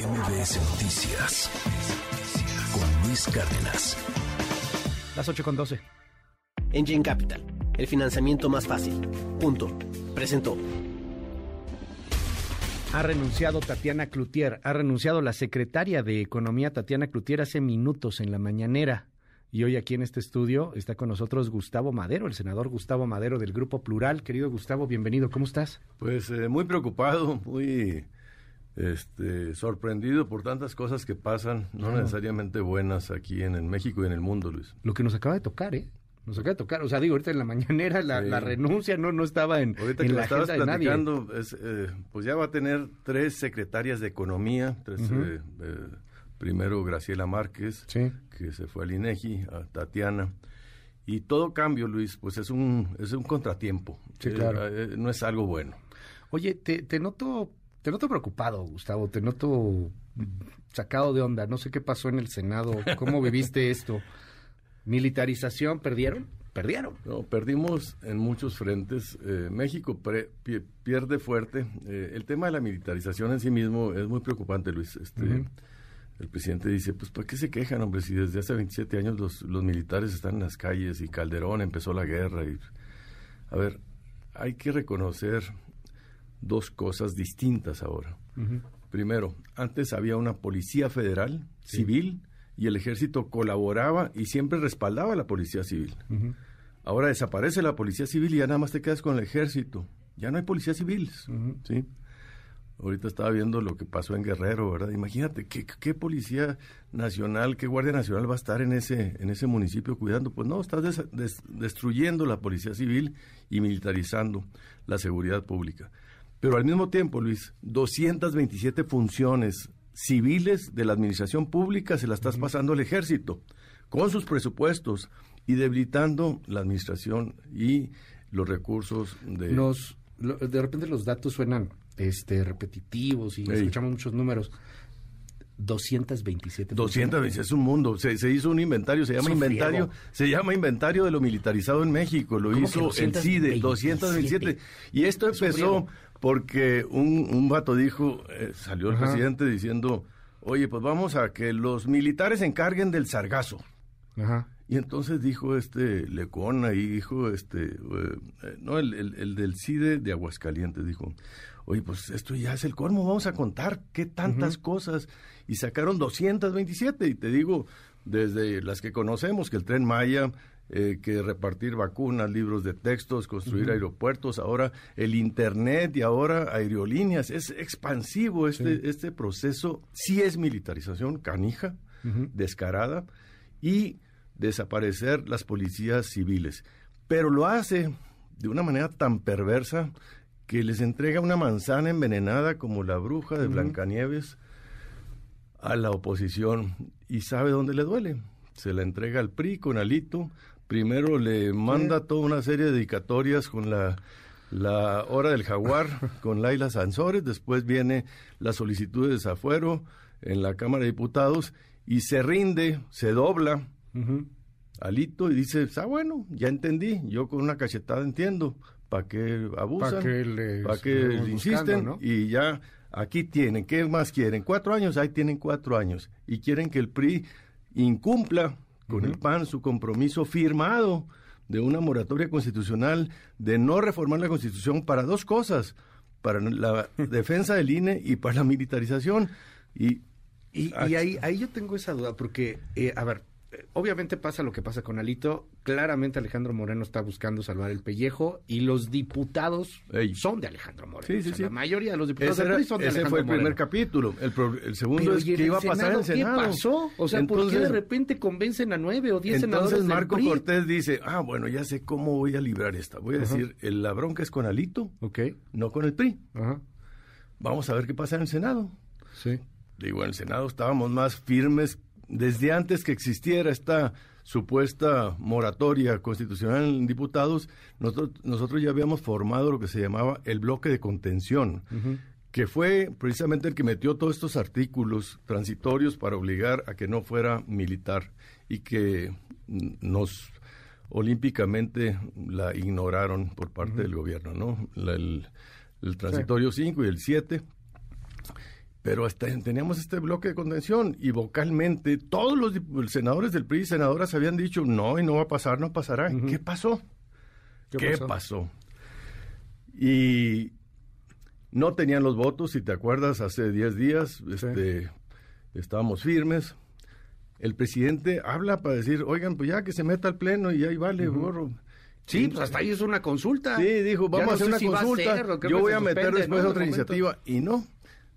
MBS Noticias con Luis Cárdenas. Las 8 con 12. Engine Capital, el financiamiento más fácil. Punto. Presentó. Ha renunciado Tatiana Cloutier, ha renunciado la secretaria de Economía Tatiana Cloutier hace minutos en la mañanera. Y hoy aquí en este estudio está con nosotros Gustavo Madero, el senador Gustavo Madero del Grupo Plural. Querido Gustavo, bienvenido. ¿Cómo estás? Pues eh, muy preocupado, muy este, sorprendido por tantas cosas que pasan, no necesariamente buenas aquí en, México y en el mundo, Luis. Lo que nos acaba de tocar, ¿eh? Nos acaba de tocar, o sea, digo, ahorita en la mañanera la, renuncia no, no estaba en, ahorita en la agenda de nadie. Es, eh, pues ya va a tener tres secretarias de economía, tres, primero Graciela Márquez, que se fue al INEGI, a Tatiana. Y todo cambio, Luis, pues es un, es un contratiempo. Sí, claro. Eh, eh, no es algo bueno. Oye, te, te noto te noto preocupado, Gustavo, te noto sacado de onda. No sé qué pasó en el Senado, cómo viviste esto. ¿Militarización perdieron? Perdieron. No, perdimos en muchos frentes. Eh, México pierde fuerte. el tema de la militarización en sí mismo es muy preocupante, Luis. Este, el presidente dice, pues ¿por qué se quejan, hombre? Si desde hace 27 años los, los militares están en las calles y Calderón empezó la guerra. Y... A ver, hay que reconocer dos cosas distintas ahora. Primero, antes había una policía federal, civil, y el ejército colaboraba y siempre respaldaba a la policía civil. Ahora desaparece la policía civil y ya nada más te quedas con el ejército. Ya no hay policía civil, ¿sí? Ahorita estaba viendo lo que pasó en Guerrero, ¿verdad? Imagínate, ¿qué, policía nacional, qué guardia nacional va a estar en ese, en ese municipio cuidando? Pues no, estás destruyendo la policía civil y militarizando la seguridad pública. Pero al mismo tiempo, Luis, 227 funciones civiles de la administración pública se las estás pasando al ejército, con sus presupuestos y debilitando la administración y los recursos de... Los, de repente los datos suenan este, repetitivos y escuchamos muchos números. 227. 227 es un mundo. Se, hizo un inventario, se llama inventario, se llama inventario de lo militarizado en México. Lo hizo el CIDE, 227. Y esto empezó porque un, un vato dijo, eh, salió el presidente diciendo, oye, pues vamos a que los militares se encarguen del sargazo. Ajá. Y entonces dijo este Lecón ahí, dijo este, eh, eh, no, el, el, del CIDE de Aguascalientes, dijo, oye, pues esto ya es el colmo, vamos a contar qué tantas cosas. Y sacaron 227, y te digo, desde las que conocemos, que el tren Maya, eh, que repartir vacunas, libros de textos, construir aeropuertos, ahora el Internet y ahora aerolíneas. Es expansivo este, este proceso, sí es militarización canija, descarada, y desaparecer las policías civiles. Pero lo hace de una manera tan perversa que les entrega una manzana envenenada como la bruja de Blancanieves a la oposición y sabe dónde le duele. Se la entrega al PRI con Alito. Primero le manda toda una serie de dedicatorias con la, la hora del jaguar con Laila Sansores. Después viene la solicitud de desafuero en la Cámara de Diputados y se rinde, se dobla Alito y dice, ah, bueno, ya entendí, yo con una cachetada entiendo, ¿para qué abusan? ¿Para qué, insisten? Y ya, aquí tienen, ¿qué más quieren? Cuatro años, ahí tienen cuatro años. Y quieren que el PRI incumpla con el PAN su compromiso firmado de una moratoria constitucional de no reformar la constitución para dos cosas, para la defensa del INE y para la militarización. Y, y, ahí, ahí yo tengo esa duda, porque, eh, a ver, obviamente pasa lo que pasa con Alito. Claramente Alejandro Moreno está buscando salvar el pellejo y los diputados son de Alejandro Moreno. Sí, sí, La mayoría de los diputados ese del son de ese fue el primer capítulo. El, segundo es que iba a pasar en el Senado. ¿Qué pasó? O sea, ¿por qué de repente convencen a nueve o diez senadores Entonces Marco Cortés dice, ah, bueno, ya sé cómo voy a librar esta. Voy a decir, el, la bronca es con Alito, okay. no con el PRI. Ajá. Vamos a ver qué pasa en el Senado. Sí. Digo, en el Senado estábamos más firmes desde antes que existiera esta supuesta moratoria constitucional en diputados, nosotros, nosotros ya habíamos formado lo que se llamaba el bloque de contención, que fue precisamente el que metió todos estos artículos transitorios para obligar a que no fuera militar y que nos olímpicamente la ignoraron por parte del gobierno, ¿no? el, transitorio 5 y el 7 pero teníamos este bloque de contención y vocalmente todos los senadores del PRI y senadoras habían dicho no y no va a pasar, no pasará. ¿Qué pasó? ¿Qué, pasó? Y no tenían los votos, si te acuerdas, hace 10 días este, estábamos firmes. El presidente habla para decir, oigan, pues ya que se meta al pleno y ahí vale, gorro. Sí, pues hasta ahí es una consulta. Sí, dijo, vamos a hacer una consulta. Yo voy a meter después otra iniciativa. Y no,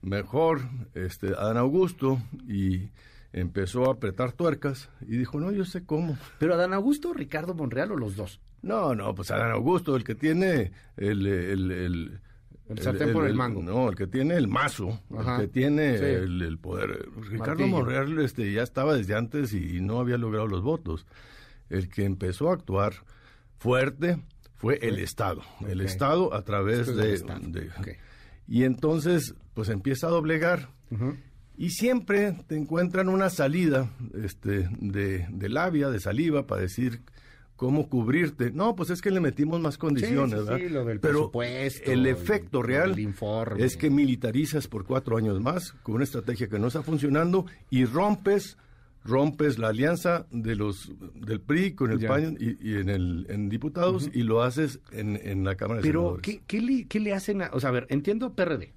mejor este, Adán Augusto y empezó a apretar tuercas y dijo, no, yo sé cómo. ¿Pero Adán Augusto o Ricardo Monreal o los dos? No, no, pues Adán Augusto, el que tiene el... el, el el sartén por el mango. No, el que tiene el mazo, el que tiene el, poder. Ricardo Monreal este, ya estaba desde antes y no había logrado los votos. El que empezó a actuar fuerte fue el Estado. El Estado a través de... Y entonces, pues empieza a doblegar. Y siempre te encuentran una salida este, de, de labia, de saliva, para decir cómo cubrirte. No, pues es que le metimos más condiciones, ¿verdad? Sí, lo del Pero el efecto real informe. es que militarizas por cuatro años más con una estrategia que no está funcionando y rompes rompes la alianza de los del PRI con el PAN y, en el en diputados y lo haces en, en la Cámara de Pero ¿qué, qué, le, ¿qué, le, hacen? A, o sea, a ver, entiendo PRD.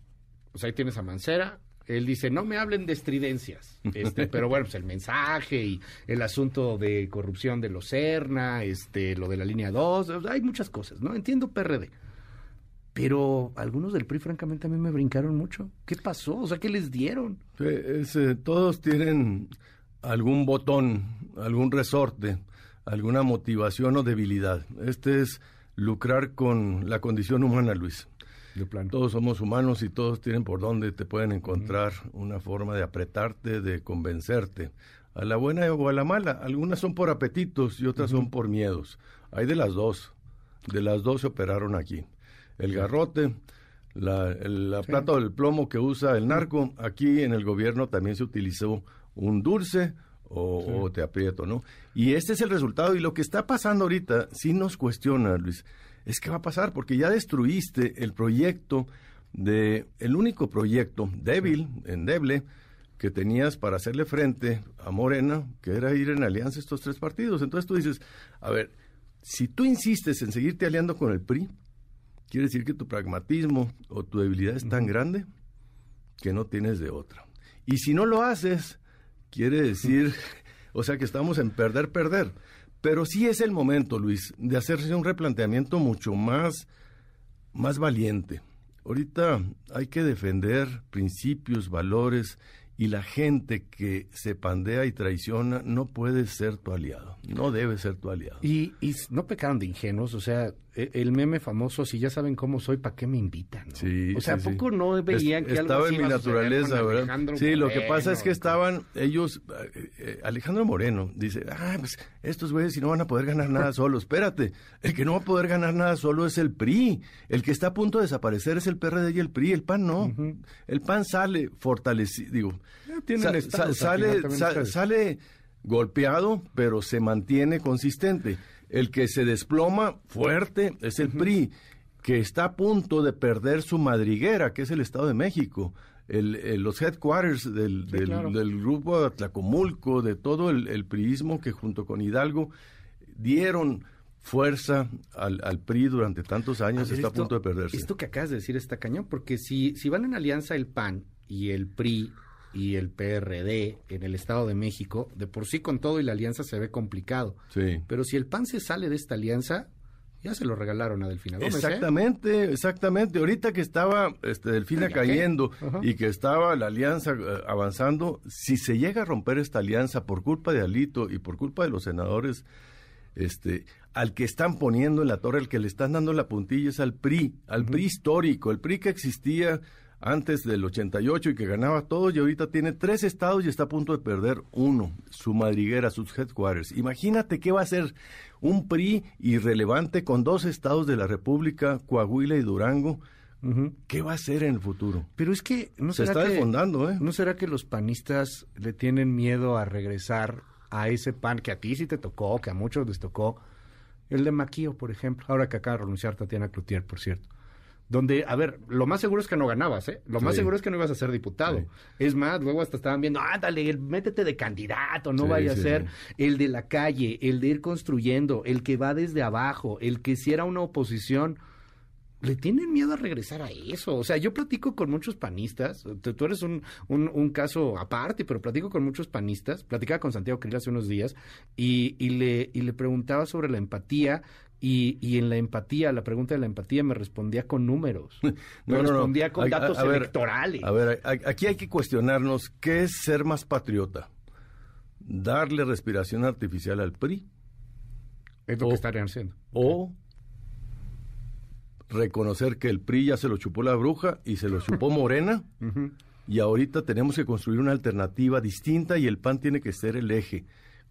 O sea, ahí tienes a Mancera. Él dice, no me hablen de estridencias. Este, pero bueno, pues el mensaje y el asunto de corrupción de los CERNA, este, lo de la línea 2, hay muchas cosas, ¿no? Entiendo PRD. Pero algunos del PRI, francamente, a mí me brincaron mucho. ¿Qué pasó? O sea, ¿qué les dieron? Eh, todos tienen algún botón, algún resorte, alguna motivación o debilidad. Este es lucrar con la condición humana, Luis. Todos somos humanos y todos tienen por dónde te pueden encontrar una forma de apretarte, de convencerte, a la buena o a la mala. Algunas son por apetitos y otras son por miedos. Hay de las dos. De las dos se operaron aquí. El garrote, la, la plata del plomo que usa el narco, aquí en el gobierno también se utilizó un dulce o, te aprieto, ¿no? Y este es el resultado. Y lo que está pasando ahorita, sí nos cuestiona, Luis, es que va a pasar, porque ya destruiste el proyecto de, el único proyecto débil, endeble, que tenías para hacerle frente a Morena, que era ir en alianza estos tres partidos. Entonces tú dices, a ver, si tú insistes en seguirte aliando con el PRI, quiere decir que tu pragmatismo o tu debilidad es tan grande que no tienes de otra. Y si no lo haces, quiere decir, o sea que estamos en perder, perder. Pero sí es el momento, Luis, de hacerse un replanteamiento mucho más, más valiente. Ahorita hay que defender principios, valores y la gente que se pandea y traiciona no puede ser tu aliado, no debe ser tu aliado. Y, y no pecaron de ingenuos, o sea, el meme famoso, si ya saben cómo soy, ¿para qué me invitan? Sí, o sea, ¿a poco no veían que estaba en mi naturaleza, ¿verdad? Sí, lo que pasa es que estaban ellos, eh, eh, Alejandro Moreno dice, ah, pues estos güeyes si no van a poder ganar nada solo, espérate, el que no va a poder ganar nada solo es el PRI, el que está a punto de desaparecer es el PRD y el PRI, el PAN no, el PAN sale fortalecido, digo, sale, sale golpeado, pero se mantiene consistente. El que se desploma fuerte es el PRI, que está a punto de perder su madriguera, que es el Estado de México. El, los headquarters del, del, grupo Atlacomulco, de todo el, el, priismo que junto con Hidalgo dieron fuerza al, al PRI durante tantos años, está a punto de perderse. Esto que acabas de decir está cañón, porque si, si van en alianza el PAN y el PRI y el PRD en el Estado de México, de por sí con todo y la alianza se ve complicado. Sí. Pero si el PAN se sale de esta alianza, ya se lo regalaron a Delfina Gómez. ¿eh? Exactamente, exactamente. Ahorita que estaba este, Delfina cayendo y que estaba la alianza eh, avanzando, si se llega a romper esta alianza por culpa de Alito y por culpa de los senadores, este, al que están poniendo en la torre, al que le están dando la puntilla es al PRI, al PRI histórico, el PRI que existía antes del 88 y que ganaba todo y ahorita tiene tres estados y está a punto de perder uno, su madriguera, sus headquarters. Imagínate qué va a ser un PRI irrelevante con dos estados de la República, Coahuila y Durango. ¿Qué va a hacer en el futuro? Pero es que no se está desfondando, ¿eh? ¿No será que los panistas le tienen miedo a regresar a ese pan que a ti sí te tocó, que a muchos les tocó? El de Maquío, por ejemplo, ahora que acaba de renunciar Tatiana Cloutier, por cierto donde, a ver, lo más seguro es que no ganabas, ¿eh? Lo más seguro es que no ibas a ser diputado. Es más, luego hasta estaban viendo, ándale, métete de candidato, no vaya a ser el de la calle, el de ir construyendo, el que va desde abajo, el que si era una oposición le tienen miedo a regresar a eso. O sea, yo platico con muchos panistas, tú, eres un, un, caso aparte, pero platico con muchos panistas, platicaba con Santiago Krill hace unos días y, y, le, y le preguntaba sobre la empatía y, y, en la empatía, la pregunta de la empatía me respondía con números, me respondía con datos electorales. a ver, aquí hay que cuestionarnos qué es ser más patriota. Darle respiración artificial al PRI. Es lo que estarían haciendo. O reconocer que el PRI ya se lo chupó la bruja y se lo chupó Morena. Y ahorita tenemos que construir una alternativa distinta y el PAN tiene que ser el eje.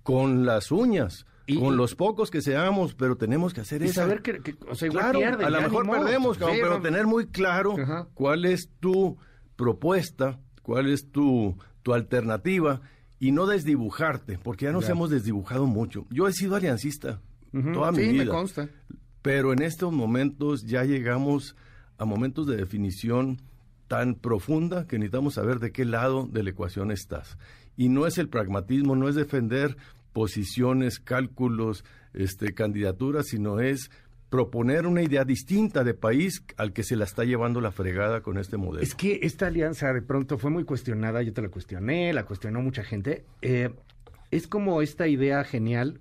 Con las uñas con los pocos que seamos, pero tenemos que hacer eso. saber que, o sea, claro, a lo mejor perdemos, pero tener muy claro cuál es tu propuesta, cuál es tu, tu alternativa y no desdibujarte, porque ya nos hemos desdibujado mucho. Yo he sido aliancista toda mi vida. Me consta. Pero en estos momentos ya llegamos a momentos de definición tan profunda que necesitamos saber de qué lado de la ecuación estás. Y no es el pragmatismo, no es defender posiciones, cálculos, este, candidaturas, sino es proponer una idea distinta de país al que se la está llevando la fregada con este modelo. Es que esta alianza de pronto fue muy cuestionada, yo te la cuestioné, la cuestionó mucha gente. Eh, es como esta idea genial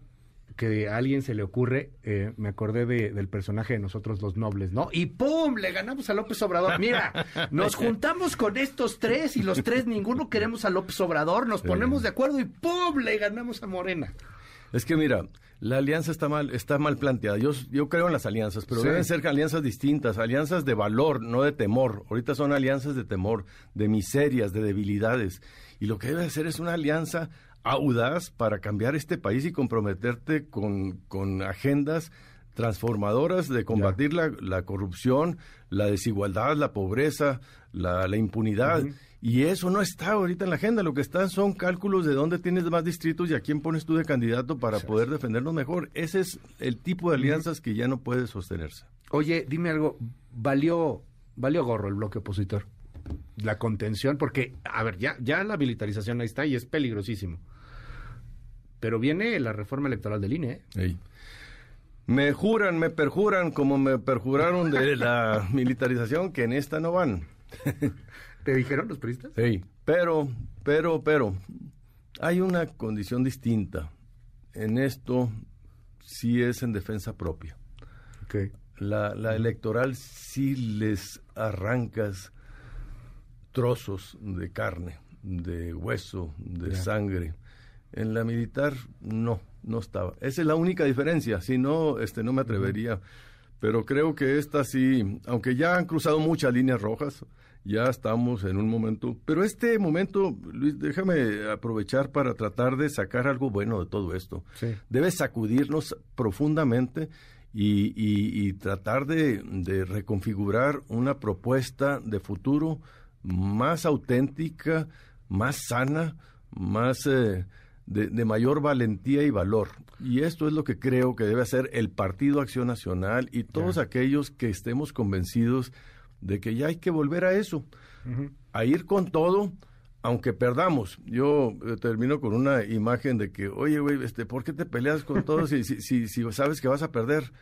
que a alguien se le ocurre, eh, me acordé de, del personaje de nosotros los nobles, ¿no? Y ¡pum! Le ganamos a López Obrador. Mira, nos juntamos con estos tres y los tres ninguno queremos a López Obrador, nos ponemos de acuerdo y ¡pum! Le ganamos a Morena. Es que mira, la alianza está mal, está mal planteada. Yo, yo creo en las alianzas, pero deben ser alianzas distintas, alianzas de valor, no de temor. Ahorita son alianzas de temor, de miserias, de debilidades. Y lo que debe ser es una alianza audaz para cambiar este país y comprometerte con, con agendas transformadoras de combatir la, la, corrupción, la desigualdad, la pobreza, la, la impunidad. Y eso no está ahorita en la agenda. Lo que está son cálculos de dónde tienes más distritos y a quién pones tú de candidato para poder defendernos mejor. Ese es el tipo de alianzas que ya no puede sostenerse. Oye, dime algo. ¿Valió, valió gorro el bloque opositor? La contención, porque, a ver, ya, ya la militarización ahí está y es peligrosísimo. Pero viene la reforma electoral del INE. ¿eh? Me juran, me perjuran, como me perjuraron de la militarización, que en esta no van. ¿Te dijeron los periodistas? Sí, pero, pero, pero, hay una condición distinta. En esto sí es en defensa propia. Okay. La, la electoral sí les arrancas trozos de carne, de hueso, de sangre en la militar no, no estaba. Esa es la única diferencia, si no, este, no me atrevería. Pero creo que esta sí, aunque ya han cruzado muchas líneas rojas, ya estamos en un momento. Pero este momento, Luis, déjame aprovechar para tratar de sacar algo bueno de todo esto. Debe sacudirnos profundamente y, y, tratar de, de, reconfigurar una propuesta de futuro más auténtica, más sana, más... Eh, de, mayor valentía y valor. Y esto es lo que creo que debe hacer el Partido Acción Nacional y todos aquellos que estemos convencidos de que ya hay que volver a eso, a ir con todo, aunque perdamos. Yo eh, termino con una imagen de que, oye, güey, este, ¿por qué te peleas con todos si, si, si sabes que vas a perder?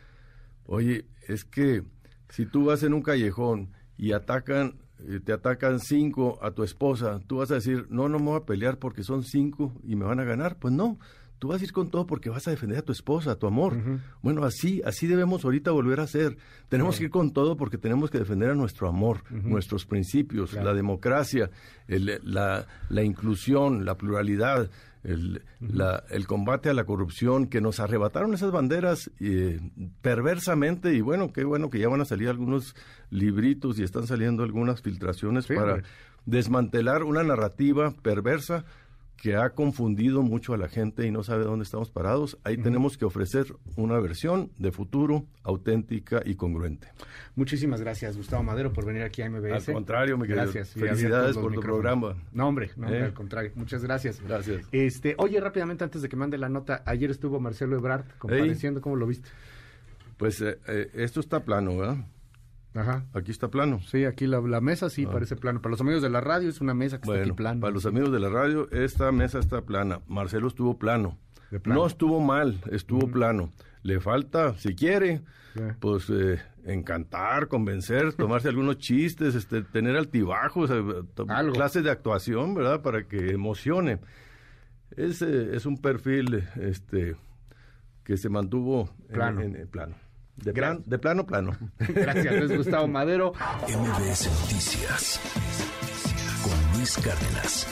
Oye, es que si tú vas en un callejón y atacan te atacan cinco a tu esposa, tú vas a decir, no, no me voy a pelear porque son cinco y me van a ganar. Pues no, tú vas a ir con todo porque vas a defender a tu esposa, a tu amor. Bueno, así, así debemos ahorita volver a ser. Tenemos que ir con todo porque tenemos que defender a nuestro amor, nuestros principios, la democracia, la, la inclusión, la pluralidad el, el combate a la corrupción, que nos arrebataron esas banderas eh, perversamente y bueno, qué bueno que ya van a salir algunos libritos y están saliendo algunas filtraciones para desmantelar una narrativa perversa que ha confundido mucho a la gente y no sabe dónde estamos parados, ahí tenemos que ofrecer una versión de futuro auténtica y congruente. Muchísimas gracias, Gustavo Madero, por venir aquí a MBS. Al contrario, mi querido. Gracias. Felicidades por tu programa. No, hombre, no, ¿Eh? al contrario. Muchas gracias. Gracias. Este, oye, rápidamente, antes de que mande la nota, ayer estuvo Marcelo Ebrard compareciendo, ¿cómo lo viste? Pues eh, eh, esto está plano, ¿verdad? Ajá. Aquí está plano. Sí, aquí la, mesa sí ah. parece plano. Para los amigos de la radio es una mesa que está aquí plana. Para los amigos de la radio, esta mesa está plana. Marcelo estuvo plano. No estuvo mal, estuvo plano. Le falta, si quiere, pues eh, encantar, convencer, tomarse algunos chistes, este, tener altibajos, eh, clases de actuación, ¿verdad? Para que emocione. Es, eh, es un perfil este, que se mantuvo plano. En, plano. De, plan, de plano, plano. Gracias, Luis Gustavo Madero. MBS Noticias con Luis Cárdenas.